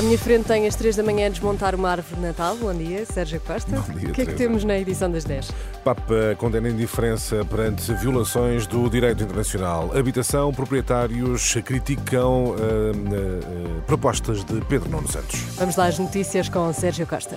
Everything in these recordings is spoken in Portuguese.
À minha frente tem às 3 da manhã a desmontar uma árvore de Natal. Bom dia, Sérgio Costa. Bom dia, o que é que Teresa. temos na edição das 10? Papa condena indiferença perante violações do direito internacional. Habitação, proprietários criticam ah, ah, propostas de Pedro Nuno Santos. Vamos lá às notícias com Sérgio Costa.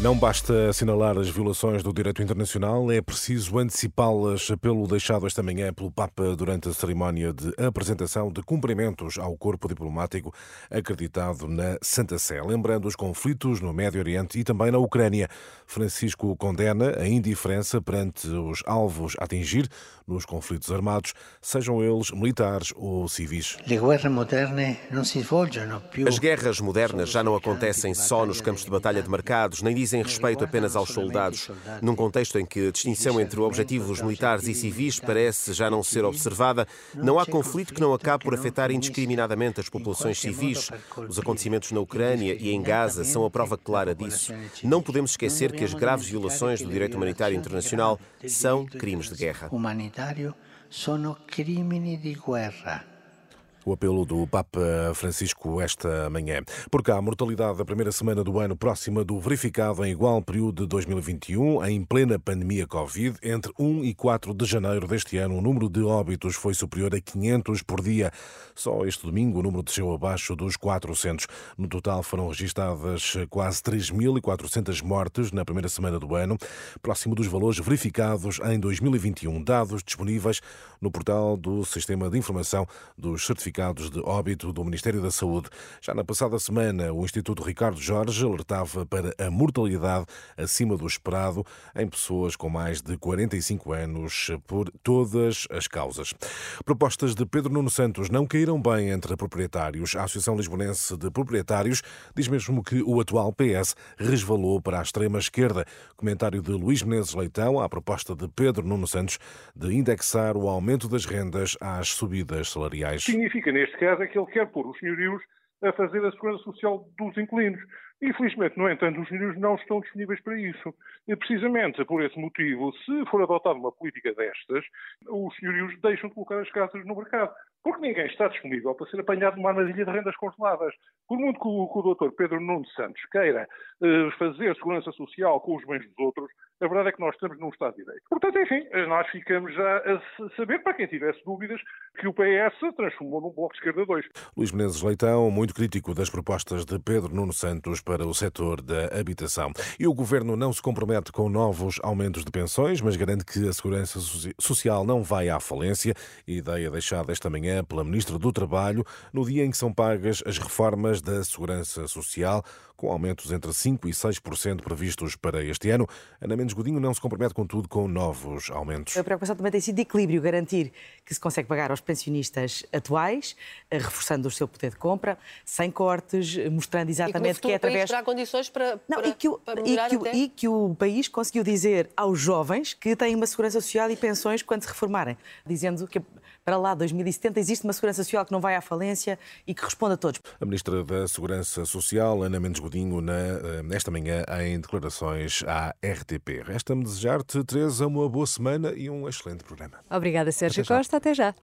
Não basta assinalar as violações do direito internacional, é preciso antecipá-las pelo deixado esta manhã pelo Papa durante a cerimónia de apresentação de cumprimentos ao corpo diplomático acreditado na Santa Sé, lembrando os conflitos no Médio Oriente e também na Ucrânia. Francisco condena a indiferença perante os alvos a atingir nos conflitos armados, sejam eles militares ou civis. As guerras modernas já não acontecem só nos campos de batalha demarcados, nem dizem respeito apenas aos soldados. Num contexto em que a distinção entre objetivos militares e civis parece já não ser observada, não há conflito que não acabe por afetar indiscriminadamente as populações civis. Os acontecimentos na Ucrânia e em Gaza são a prova clara disso. Não podemos esquecer que as graves violações do direito humanitário internacional são crimes de guerra. Humanitario sono crimini guerra. O apelo do Papa Francisco esta manhã. Por cá, a mortalidade da primeira semana do ano próxima do verificado em igual período de 2021, em plena pandemia Covid, entre 1 e 4 de janeiro deste ano, o número de óbitos foi superior a 500 por dia. Só este domingo o número desceu abaixo dos 400. No total foram registadas quase 3.400 mortes na primeira semana do ano, próximo dos valores verificados em 2021. Dados disponíveis no portal do Sistema de Informação dos Certificados de Óbito do Ministério da Saúde. Já na passada semana, o Instituto Ricardo Jorge alertava para a mortalidade acima do esperado em pessoas com mais de 45 anos por todas as causas. Propostas de Pedro Nuno Santos não caíram bem entre proprietários. A Associação Lisbonense de Proprietários diz mesmo que o atual PS resvalou para a extrema-esquerda. Comentário de Luís Menezes Leitão à proposta de Pedro Nuno Santos de indexar o aumento das rendas às subidas salariais. Neste caso, é que ele quer pôr os senhorios a fazer a segurança social dos inquilinos. Infelizmente, no entanto, os senhorios não estão disponíveis para isso. E, precisamente por esse motivo, se for adotada uma política destas, os senhorios deixam de colocar as casas no mercado. Porque ninguém está disponível para ser apanhado numa armadilha de rendas congeladas. Por muito que o, que o Dr. Pedro Nuno Santos queira eh, fazer segurança social com os bens dos outros, a verdade é que nós estamos num Estado de Direito. Portanto, enfim, eh, nós ficamos já a saber, para quem tivesse dúvidas, que o PS transformou num Bloco de Esquerda 2. Luís Menezes Leitão, muito crítico das propostas de Pedro Nuno Santos para o setor da habitação. E o governo não se compromete com novos aumentos de pensões, mas garante que a segurança soci- social não vai à falência. Ideia deixada esta manhã pela Ministra do Trabalho, no dia em que são pagas as reformas da segurança social, com aumentos entre 5% e 6% previstos para este ano. Ana Mendes Godinho não se compromete, contudo, com novos aumentos. A preocupação também tem sido de equilíbrio, garantir que se consegue pagar aos pensionistas atuais, eh, reforçando o seu poder de compra, sem cortes, mostrando E que exatamente que futuro é através. terá condições para, Não, para, e, que o, para e, que o, e que o país conseguiu dizer aos jovens que têm uma segurança social e pensões quando se reformarem, dizendo que para lá 2070 existe uma segurança social que não vai à falência e que responde a todos. A Ministra da Segurança Social, Ana Mendes Godinho, na, eh, nesta manhã em declarações à RTP. Resta-me desejar-te, Teresa, uma boa semana e um excelente programa. Obrigada, Sérgio Até. Costa. Até já.